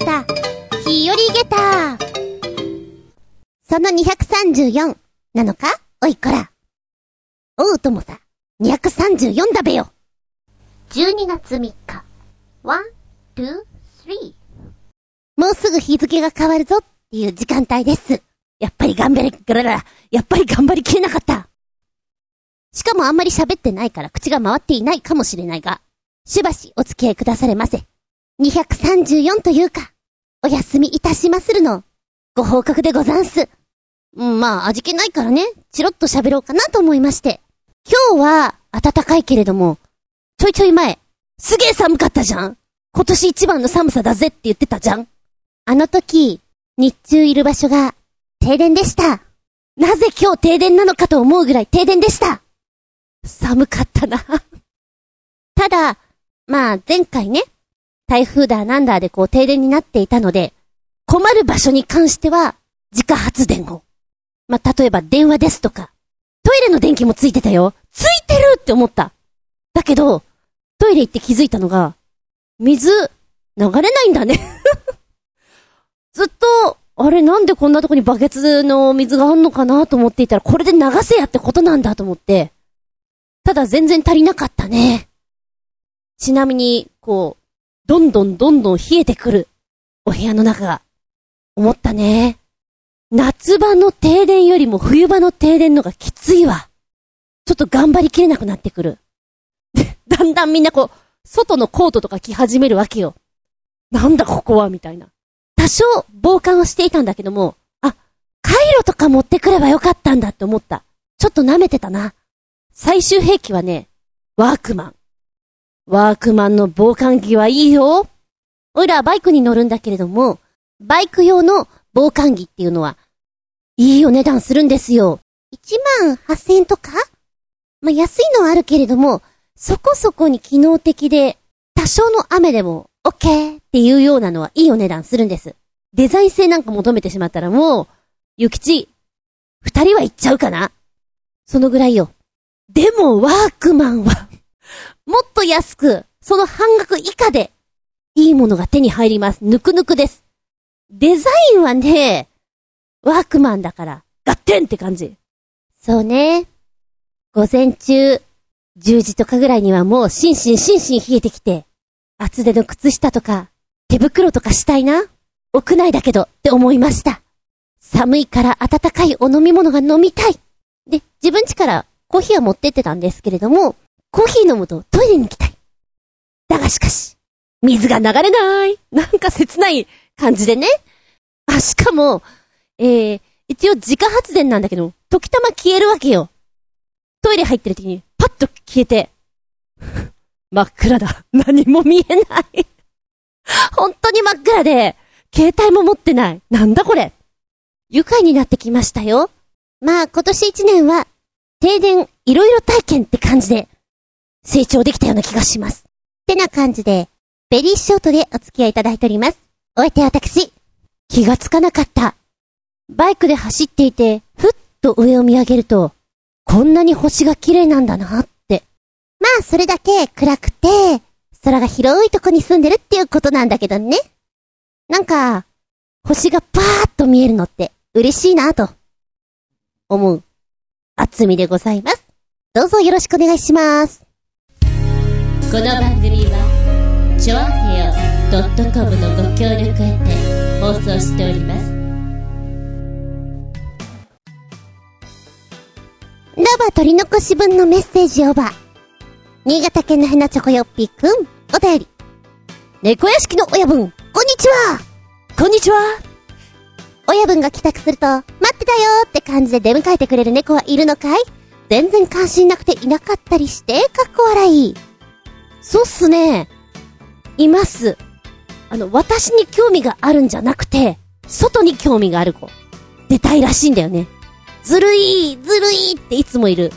た、日和げた。その234なのか？おいこら。おうともさ、234だべよ。12月3日。1、2、3。もうすぐ日付が変わるぞっていう時間帯です。やっぱり頑張り、ガララ、やっぱり頑張りきれなかった。しかもあんまり喋ってないから口が回っていないかもしれないが、しばしお付き合いくだされませ。234というか、お休みいたしまするの、ご報告でござんす。うん、まあ、味気ないからね、チロッと喋ろうかなと思いまして。今日は、暖かいけれども、ちょいちょい前、すげえ寒かったじゃん今年一番の寒さだぜって言ってたじゃんあの時、日中いる場所が、停電でした。なぜ今日停電なのかと思うぐらい停電でした。寒かったな ただ、まあ前回ね、台風だなんだでこう停電になっていたので、困る場所に関しては自家発電を。まあ例えば電話ですとか、トイレの電気もついてたよ。ついてるって思った。だけど、トイレ行って気づいたのが、水、流れないんだね ずっと、あれなんでこんなとこにバケツの水があんのかなと思っていたら、これで流せやってことなんだと思って、ただ全然足りなかったね。ちなみに、こう、どんどんどんどん冷えてくる、お部屋の中が、思ったね。夏場の停電よりも冬場の停電のがきついわ。ちょっと頑張りきれなくなってくる。だんだんみんなこう、外のコートとか着始めるわけよ。なんだここはみたいな。多少防寒をしていたんだけども、あ、カイロとか持ってくればよかったんだって思った。ちょっと舐めてたな。最終兵器はね、ワークマン。ワークマンの防寒着はいいよ。おいらバイクに乗るんだけれども、バイク用の防寒着っていうのは、いいお値段するんですよ。1万8000円とか？まあ、安いのはあるけれども、そこそこに機能的で、多少の雨でも、オッケーっていうようなのはいいお値段するんです。デザイン性なんか求めてしまったらもう、ゆきち、二人は行っちゃうかな？そのぐらいよ。でも、ワークマンはもっと安く、その半額以下で、いいものが手に入ります。ぬくぬくです。デザインはね、ワークマンだから、ガッテンって感じ。そうね。午前中、10時とかぐらいにはもう心身心身冷えてきて、厚手の靴下とか、手袋とかしたいな。屋内だけどって思いました。寒いから温かいお飲み物が飲みたい。で、自分家からコーヒーは持ってってたんですけれども、コーヒー飲むとトイレに行きたい。だがしかし、水が流れない。なんか切ない感じでね。あ、しかも、えー、一応自家発電なんだけど、時たま消えるわけよ。トイレ入ってる時に、パッと消えて、真っ暗だ。何も見えない本当に真っ暗で、携帯も持ってない。なんだこれ。愉快になってきましたよ。まあ今年一年は、停電いろいろ体験って感じで、成長できたような気がします。ってな感じで、ベリーショートでお付き合いいただいております。お相手は私、気がつかなかった。バイクで走っていて、ふっと上を見上げると、こんなに星が綺麗なんだなって。まあ、それだけ暗くて、空が広いとこに住んでるっていうことなんだけどね。なんか、星がパーッと見えるのって嬉しいなと、思う、あつみでございます。どうぞよろしくお願いします。この番組は、ちょあへよ .com のご協力へて放送しております。ラバ取り残し分のメッセージオーバー。新潟県のヘナチョコヨッピーくん、お便り。猫屋敷の親分、こんにちはこんにちは親分が帰宅すると、待ってたよって感じで出迎えてくれる猫はいるのかい？全然関心なくていなかったりして、かっこ笑い。そうっすね。います。あの、私に興味があるんじゃなくて、外に興味がある子。出たいらしいんだよね。ずるいずるいっていつもいる。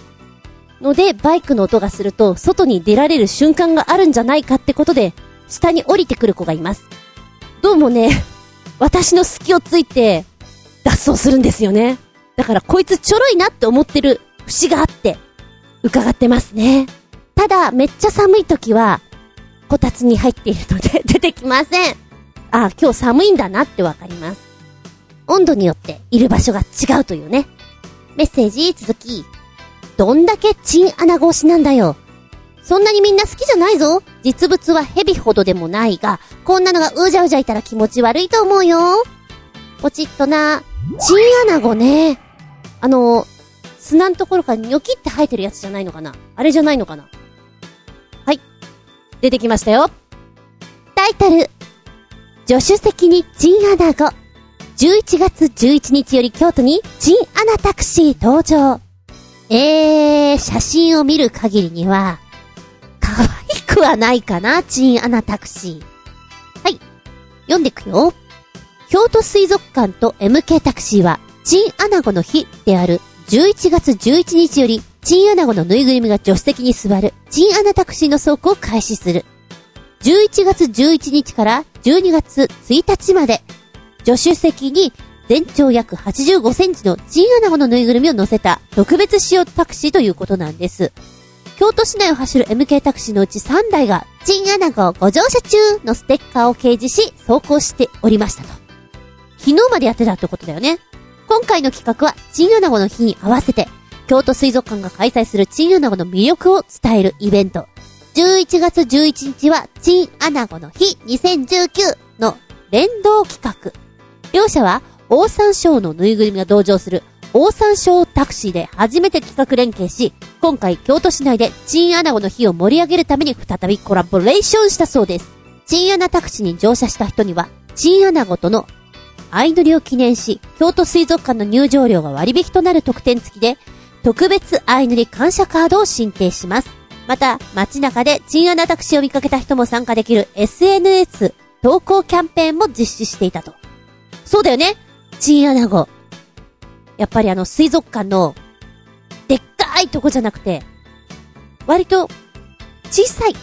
ので、バイクの音がすると、外に出られる瞬間があるんじゃないかってことで、下に降りてくる子がいます。どうもね、私の隙をついて、脱走するんですよね。だからこいつちょろいなって思ってる節があって、伺ってますね。ただ、めっちゃ寒い時は、こたつに入っているので 出てきません。あ、今日寒いんだなってわかります。温度によっている場所が違うというね。メッセージ続き。どんだけチンアナゴ推しなんだよ。そんなにみんな好きじゃないぞ。実物は蛇ほどでもないが、こんなのがうじゃうじゃいたら気持ち悪いと思うよ。ポチッとな。チンアナゴね。あの、砂のところからニョキって生えてるやつじゃないのかな？あれじゃないのかな？出てきましたよ。タイトル。助手席にチンアナゴ。11月11日より京都にチンアナタクシー登場。えー、写真を見る限りには、可愛くはないかな、チンアナタクシー。はい。読んでくよ。京都水族館と MK タクシーは、チンアナゴの日である11月11日より、チンアナゴのぬいぐるみが助手席に座る、チンアナタクシーの走行を開始する。11月11日から12月1日まで、助手席に全長約85センチのチンアナゴのぬいぐるみを乗せた特別仕様タクシーということなんです。京都市内を走る MK タクシーのうち3台が、チンアナゴご乗車中のステッカーを掲示し、走行しておりましたと。昨日までやってたってことだよね。今回の企画は、チンアナゴの日に合わせて、京都水族館が開催するチンアナゴの魅力を伝えるイベント。11月11日は、チンアナゴの日2019の連動企画。両者は、オーサンショーのぬいぐるみが同乗する、オーサンショータクシーで初めて企画連携し、今回京都市内でチンアナゴの日を盛り上げるために再びコラボレーションしたそうです。チンアナタクシーに乗車した人には、チンアナゴとの相乗りを記念し、京都水族館の入場料が割引となる特典付きで、特別相乗り感謝カードを申請します。また、街中でチンアナタクシーを見かけた人も参加できる SNS 投稿キャンペーンも実施していたと。そうだよねチンアナゴ。やっぱりあの水族館の、でっかいとこじゃなくて、割と、小さい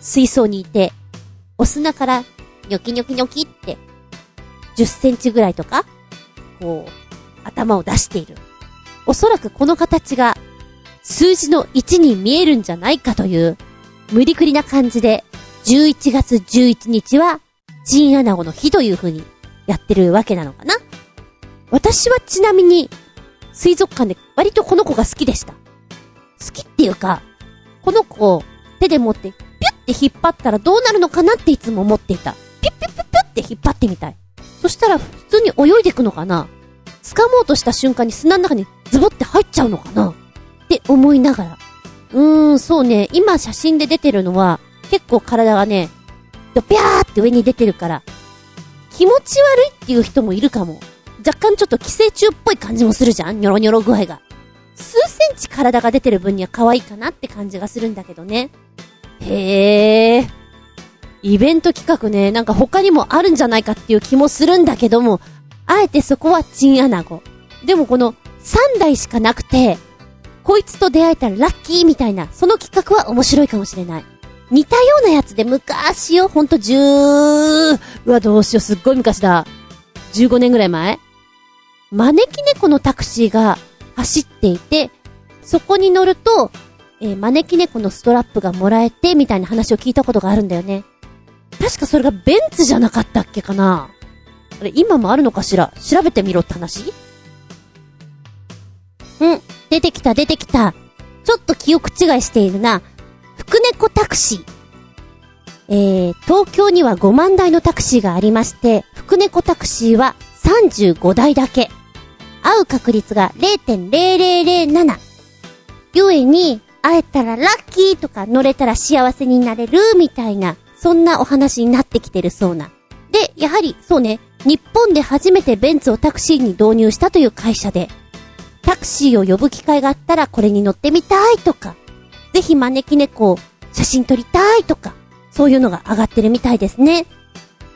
水槽にいて、お砂から、ニョキニョキニョキって、10センチぐらいとか、こう、頭を出している。おそらくこの形が、数字の1に見えるんじゃないかという、無理くりな感じで、11月11日は、チンアナゴの日という風にやってるわけなのかな私はちなみに、水族館で割とこの子が好きでした。好きっていうか、この子を手で持って、ピュッて引っ張ったらどうなるのかなっていつも思っていた。ピュッピュッピュッピュッって引っ張ってみたい。そしたら普通に泳いでいくのかな掴もうとした瞬間に砂の中にズボって入っちゃうのかな？って思いながら。うーん、そうね。今写真で出てるのは、結構体がね、ドピャーって上に出てるから、気持ち悪いっていう人もいるかも。若干ちょっと寄生虫っぽい感じもするじゃんニョロニョロ具合が。数センチ体が出てる分には可愛いかなって感じがするんだけどね。へー。イベント企画ね、なんか他にもあるんじゃないかっていう気もするんだけども、あえてそこはチンアナゴ。でもこの3台しかなくて、こいつと出会えたらラッキーみたいな、その企画は面白いかもしれない。似たようなやつで昔よ、ほんと10、うわ、どうしよう、すっごい昔だ。15年ぐらい前招き猫のタクシーが走っていて、そこに乗ると、えー招き猫のストラップがもらえて、みたいな話を聞いたことがあるんだよね。確かそれがベンツじゃなかったっけかなあれ、今もあるのかしら？調べてみろって話？うん、出てきた出てきた。ちょっと記憶違いしているな。福猫タクシー。えー、東京には5万台のタクシーがありまして、福猫タクシーは35台だけ。会う確率が0.0007。ゆえに、会えたらラッキーとか乗れたら幸せになれるみたいな、そんなお話になってきてるそうな。で、やはり、そうね、日本で初めてベンツをタクシーに導入したという会社で、タクシーを呼ぶ機会があったらこれに乗ってみたいとか、ぜひ招き猫を写真撮りたいとか、そういうのが上がってるみたいですね。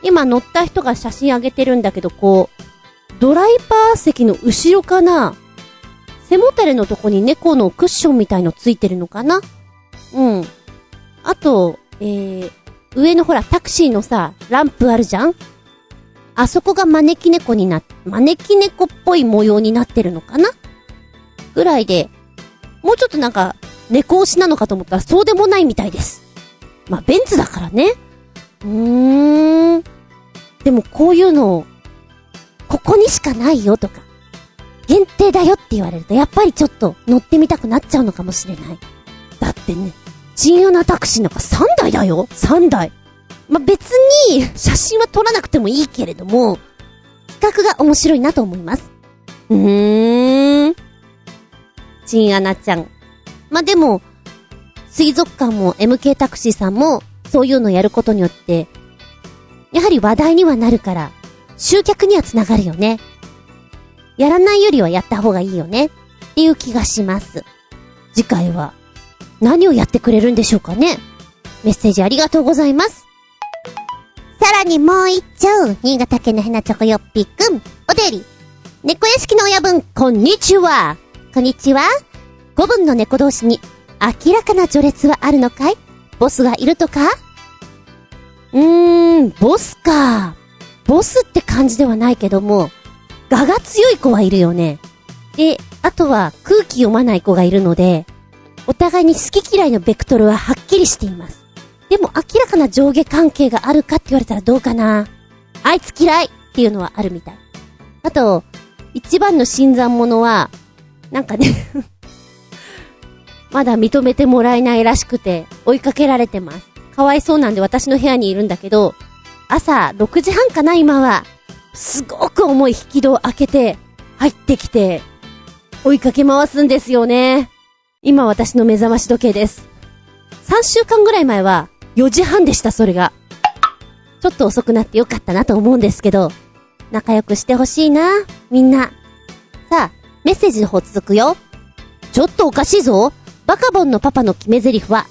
今乗った人が写真上げてるんだけど、こう、ドライバー席の後ろかな背もたれのとこに猫のクッションみたいのついてるのかなうん。あと、えー、上のほらタクシーのさ、ランプあるじゃん？あそこが招き猫にな、招き猫っぽい模様になってるのかな？ぐらいで、もうちょっとなんか、猫推しなのかと思ったらそうでもないみたいです。まあ、ベンツだからね。うーん。でもこういうのを、ここにしかないよとか、限定だよって言われると、やっぱりちょっと乗ってみたくなっちゃうのかもしれない。だってね、チンアナタクシーなんか3台だよ ?3 台。まあ、別に、写真は撮らなくてもいいけれども、企画が面白いなと思います。うーん。チンアナちゃん。まあ、でも、水族館も MK タクシーさんも、そういうのやることによって、やはり話題にはなるから、集客にはつながるよね。やらないよりはやった方がいいよね。っていう気がします。次回は、何をやってくれるんでしょうかね。メッセージありがとうございます。さらにもう一丁、新潟県のヘナチョコヨッピーくん、おでり。猫屋敷の親分、こんにちは。こんにちは。古文の猫同士に明らかな序列はあるのかい？ボスがいるとか？うーん、ボスか。ボスって感じではないけども、我が強い子はいるよね。で、あとは空気読まない子がいるので、お互いに好き嫌いのベクトルははっきりしています。でも明らかな上下関係があるかって言われたらどうかな。あいつ嫌いっていうのはあるみたい。あと、一番の新参者は、なんかね まだ認めてもらえないらしくて、追いかけられてます。かわいそうなんで私の部屋にいるんだけど、朝6時半かな今は。すごく重い引き戸を開けて、入ってきて、追いかけ回すんですよね。今私の目覚まし時計です。3週間ぐらい前は4時半でした、それが。ちょっと遅くなってよかったなと思うんですけど、仲良くしてほしいな、みんな。さあ、メッセージの方続くよ。ちょっとおかしいぞ。バカボンのパパの決め台詞は、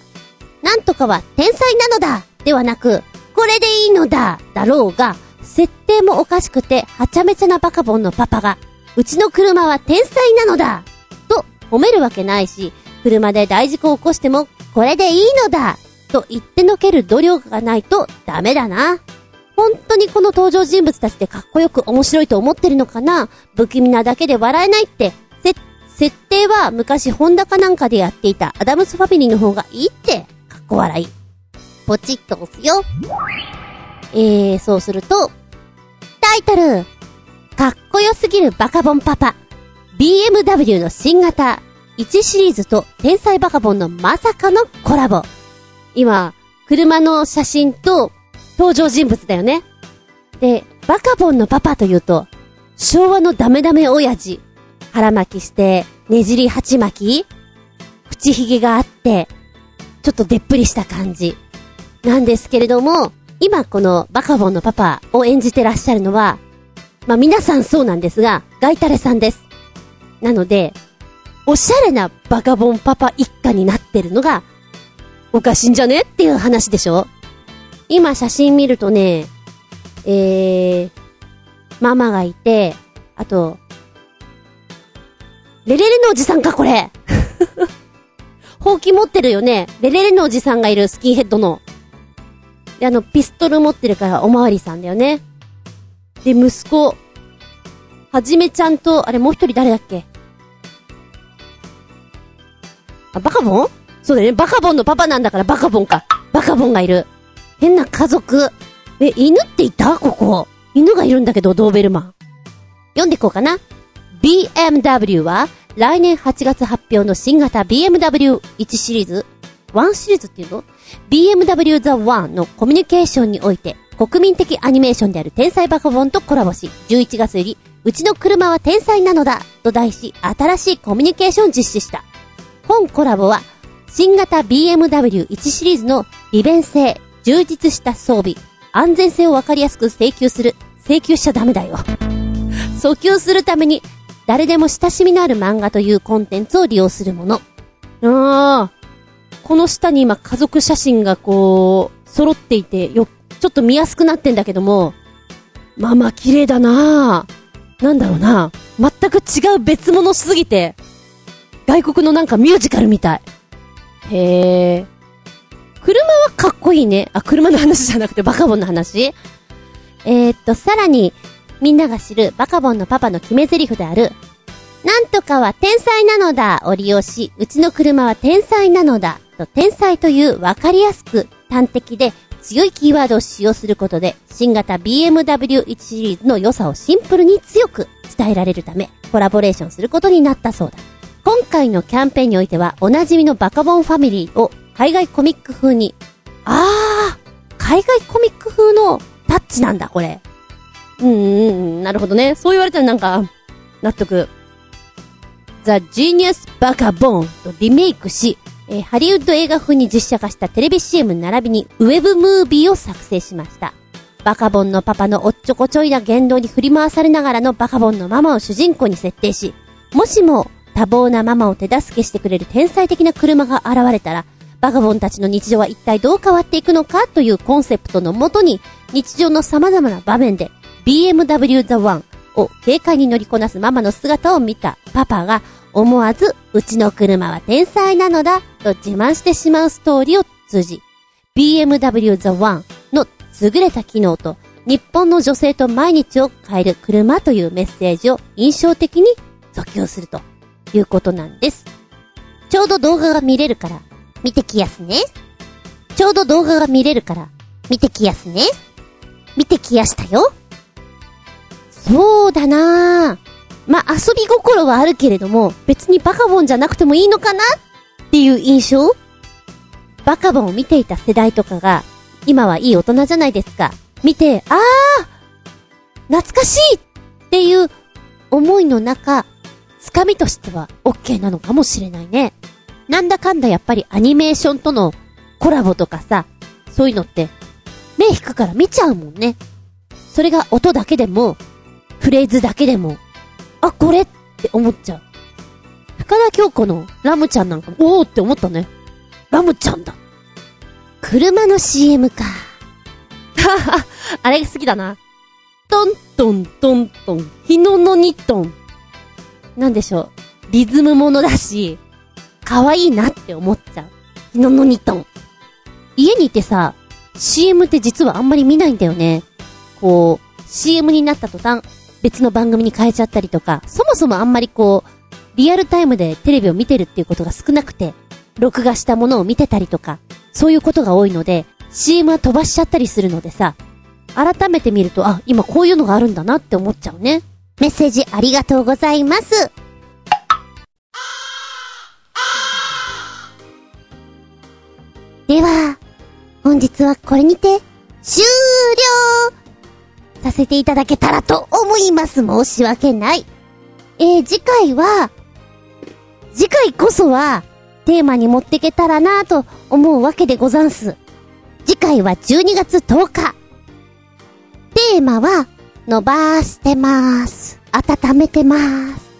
なんとかは天才なのだではなく、これでいいのだだろうが、設定もおかしくて、はちゃめちゃなバカボンのパパが、うちの車は天才なのだと褒めるわけないし、車で大事故を起こしても、これでいいのだと言ってのける度量がないとダメだな。本当にこの登場人物たちってかっこよく面白いと思ってるのかな？不気味なだけで笑えないって、せ、設定は昔ホンダかなんかでやっていたアダムスファミリーの方がいいって、かっこ笑い。ポチッと押すよ。えー、そうすると、タイトル、かっこよすぎるバカボンパパ、BMW の新型1シリーズと天才バカボンのまさかのコラボ。今、車の写真と登場人物だよね。で、バカボンのパパというと、昭和のダメダメ親父。腹巻きして、ねじり鉢巻き口ひげがあって、ちょっとでっぷりした感じ。なんですけれども、今このバカボンのパパを演じてらっしゃるのは、まあ皆さんそうなんですが、ガイタレさんです。なので、おしゃれなバカボンパパ一家になってるのが、おかしいんじゃね？っていう話でしょ？今写真見るとね、えー、ママがいて、あと、レレレのおじさんかこれ ほうき持ってるよね？レレレのおじさんがいるスキンヘッドの。で、あの、ピストル持ってるからおまわりさんだよね。で、息子、はじめちゃんと、あれもう一人誰だっけ？あ、バカボン？そうだね。バカボンのパパなんだからバカボンか。バカボンがいる。変な家族。え、犬っていた？ここ。犬がいるんだけど、ドーベルマン。読んでいこうかな。BMW は、来年8月発表の新型 BMW1 シリーズ ?1 シリーズっていうの ?BMW The One のコミュニケーションにおいて、国民的アニメーションである天才バカボンとコラボし、11月より、うちの車は天才なのだと題し、新しいコミュニケーションを実施した。本コラボは、新型 BMW1 シリーズの利便性、充実した装備、安全性をわかりやすく請求する。請求しちゃダメだよ。訴求するために、誰でも親しみのある漫画というコンテンツを利用するもの。ああ、この下に今家族写真がこう、揃っていて、よ、ちょっと見やすくなってんだけども、まあまあ綺麗だななんだろうな全く違う別物しすぎて、外国のなんかミュージカルみたい。へえ。車はかっこいいね。あ、車の話じゃなくてバカボンの話えー、っと、さらに、みんなが知るバカボンのパパの決め台詞である、なんとかは天才なのだを利用し、うちの車は天才なのだと天才というわかりやすく端的で強いキーワードを使用することで、新型 BMW1 シリーズの良さをシンプルに強く伝えられるため、コラボレーションすることになったそうだ。今回のキャンペーンにおいては、おなじみのバカボンファミリーを海外コミック風に、あー、海外コミック風のタッチなんだ、これ。うんうん、なるほどね。そう言われたらなんか、納得。ザ・ジーニアス・バカボンとリメイクし、えーハリウッド映画風に実写化したテレビ CM 並びにウェブムービーを作成しました。バカボンのパパのおっちょこちょいな言動に振り回されながらのバカボンのママを主人公に設定し、もしも多忙なママを手助けしてくれる天才的な車が現れたら、バカボンたちの日常は一体どう変わっていくのかというコンセプトのもとに、日常の様々な場面で BMW The One を軽快に乗りこなすママの姿を見た。パパが思わず、うちの車は天才なのだと自慢してしまうストーリーを通じ、BMW The One の優れた機能と日本の女性と毎日を変える車というメッセージを印象的に訴求すると。いうことなんです。ちょうど動画が見れるから見てきやすね。ちょうど動画が見れるから見てきやすね。見てきやしたよ。そうだなぁ。まあ、遊び心はあるけれども、別にバカボンじゃなくてもいいのかな？っていう印象バカボンを見ていた世代とかが、今はいい大人じゃないですか。見て、あー懐かしいっていう思いの中、つかみとしては OK なのかもしれないね。なんだかんだやっぱりアニメーションとのコラボとかさ、そういうのって、目引くから見ちゃうもんね。それが音だけでも、フレーズだけでも、あ、これって思っちゃう。深田京子のラムちゃんなんかも、おーって思ったね。ラムちゃんだ。車の CM か。はは、あれが好きだな。トントントントン、日ののにトン。なんでしょう。リズムものだし、可愛いなって思っちゃう。日ののにトン。家にいてさ、CM って実はあんまり見ないんだよね。こう、CM になった途端、別の番組に変えちゃったりとか、そもそもあんまりこう、リアルタイムでテレビを見てるっていうことが少なくて、録画したものを見てたりとか、そういうことが多いので、CM は飛ばしちゃったりするのでさ、改めて見ると、あ、今こういうのがあるんだなって思っちゃうね。メッセージありがとうございます。では、本日はこれにて、終了させていただけたらと思います。申し訳ない。えー、次回は、次回こそは、テーマに持ってけたらなぁと思うわけでござんす。次回は12月10日。テーマは、伸ばしてます。温めてます。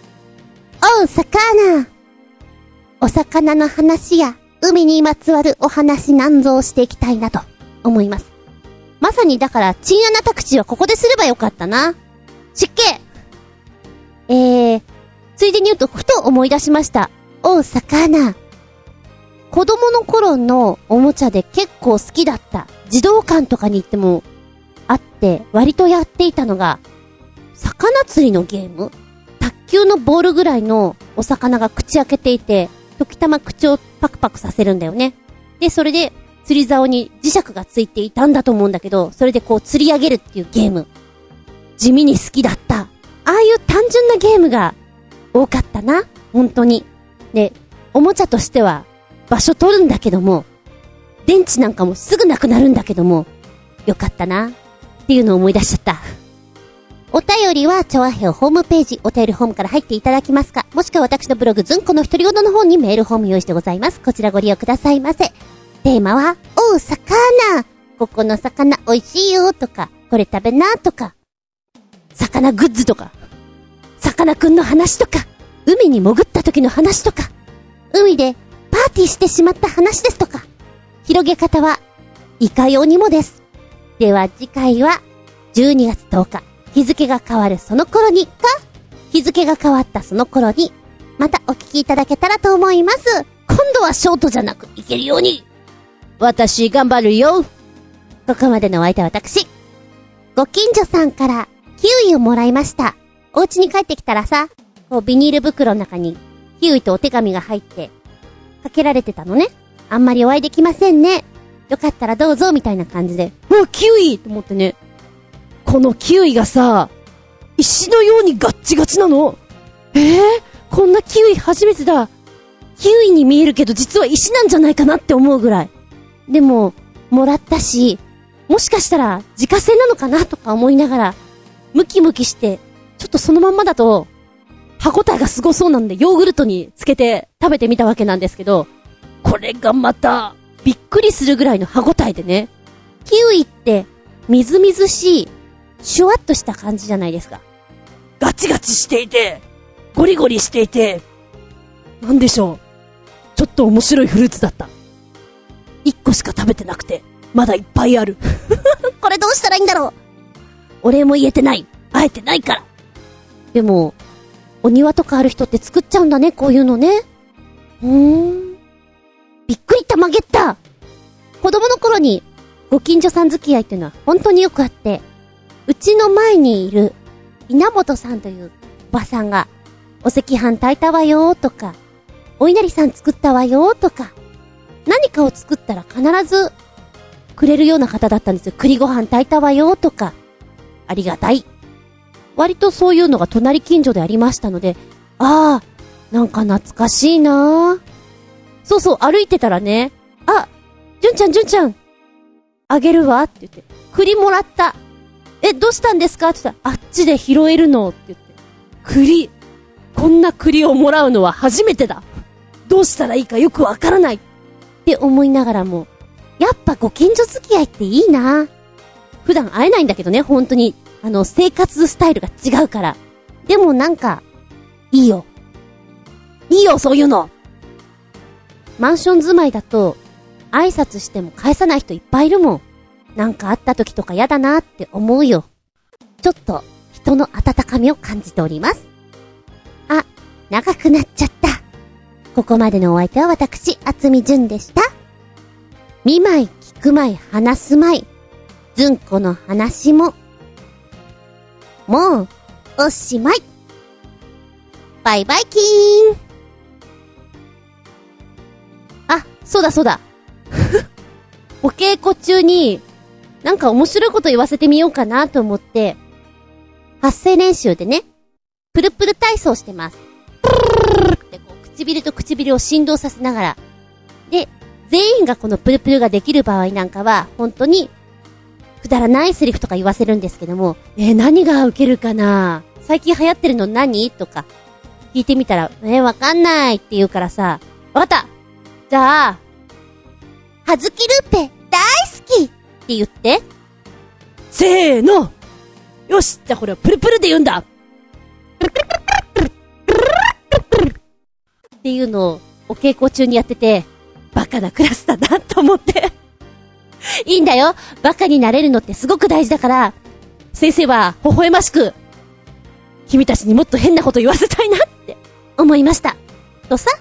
おう、魚お魚の話や、海にまつわるお話なんぞをしていきたいなと思います。まさにだから、チンアナタクチはここですればよかったな。湿気えー、ついでに言うと、ふと思い出しました。おう、魚。子供の頃のおもちゃで結構好きだった。児童館とかに行っても、あって、割とやっていたのが、魚釣りのゲーム？卓球のボールぐらいのお魚が口開けていて、時たま口をパクパクさせるんだよね。で、それで、釣り竿に磁石がついていたんだと思うんだけど、それでこう釣り上げるっていうゲーム。地味に好きだった。ああいう単純なゲームが多かったな。本当に。で、おもちゃとしては場所取るんだけども、電池なんかもすぐなくなるんだけども、よかったな。っていうのを思い出しちゃった。お便りは、チョアヘオホームページ、お便りホームから入っていただきますか、もしくは私のブログ、ズンコの一人ごとの方にメールホーム用意してございます。こちらご利用くださいませ。テーマは、おう、魚ここの魚美味しいよとか、これ食べなとか、魚グッズとか、さかなクンの話とか、海に潜った時の話とか、海でパーティーしてしまった話ですとか、広げ方は、いかようにもです。では次回は、12月10日、日付が変わるその頃にか、日付が変わったその頃に、またお聞きいただけたらと思います。今度はショートじゃなく、いけるように。私、頑張るよ。ここまでのお相手は私。ご近所さんから、キウイをもらいました。お家に帰ってきたらさ、こうビニール袋の中に、キウイとお手紙が入って、かけられてたのね。あんまりお会いできませんね。よかったらどうぞ、みたいな感じで。うわ、キウイと思ってね。このキウイがさ、石のようにガッチガチなの。えー、こんなキウイ初めてだ。キウイに見えるけど実は石なんじゃないかなって思うぐらい。でも、もらったし、もしかしたら自家製なのかなとか思いながら、ムキムキして、ちょっとそのまんまだと、歯応えがすごそうなんで、ヨーグルトにつけて食べてみたわけなんですけど、これがまた、びっくりするぐらいの歯応えでね。キウイって、みずみずしい、シュワッとした感じじゃないですか。ガチガチしていて、ゴリゴリしていて、なんでしょう。ちょっと面白いフルーツだった。一個しか食べてなくて、まだいっぱいある。これどうしたらいいんだろうお礼も言えてない。会えてないから。でも、お庭とかある人って作っちゃうんだね、こういうのね。うーん。びっくりたまげった。子供の頃に、ご近所さん付き合いっていうのは本当によくあって、うちの前にいる、稲本さんというおばさんが、お赤飯炊いたわよとか、お稲荷さん作ったわよとか、何かを作ったら必ずくれるような方だったんですよ。栗ご飯炊いたわよとか、ありがたい。割とそういうのが隣近所でありましたので、ああ、なんか懐かしいなそうそう、歩いてたらね、あ、じゅんちゃんじゅんちゃん、あげるわって言って、栗もらった。え、どうしたんですか？って言ったら、あっちで拾えるのって言って、栗、こんな栗をもらうのは初めてだ。どうしたらいいかよくわからないって思いながらも、やっぱご近所付き合いっていいな普段会えないんだけどね、本当に。あの、生活スタイルが違うから。でもなんか、いいよ。いいよ、そういうのマンション住まいだと、挨拶しても返さない人いっぱいいるもん。なんかあった時とか嫌だなって思うよ。ちょっと、人の温かみを感じております。あ、長くなっちゃった。ここまでのお相手は私、厚み純でした。見舞い、聞く舞い、話す舞い。ずんこの話も、もう、おしまい。バイバイキーン。そうだそうだ。お稽古中に、なんか面白いこと言わせてみようかなと思って、発声練習でね、プルプル体操してます。プルルってこう、唇と唇を振動させながら。で、全員がこのプルプルができる場合なんかは、本当に、くだらないセリフとか言わせるんですけども、えー、何が受けるかな？最近流行ってるの何？とか、聞いてみたら、えー、わかんないって言うからさ、わかったじゃあ、はずきルーペ大好きって言って。せーのよしじゃあこれをプルプルで言うんだっていうのをお稽古中にやってて、バカなクラスだなと思っていいんだよ。バカになれるのってすごく大事だから、先生は微笑ましく、君たちにもっと変なこと言わせたいなって思いました。とさ？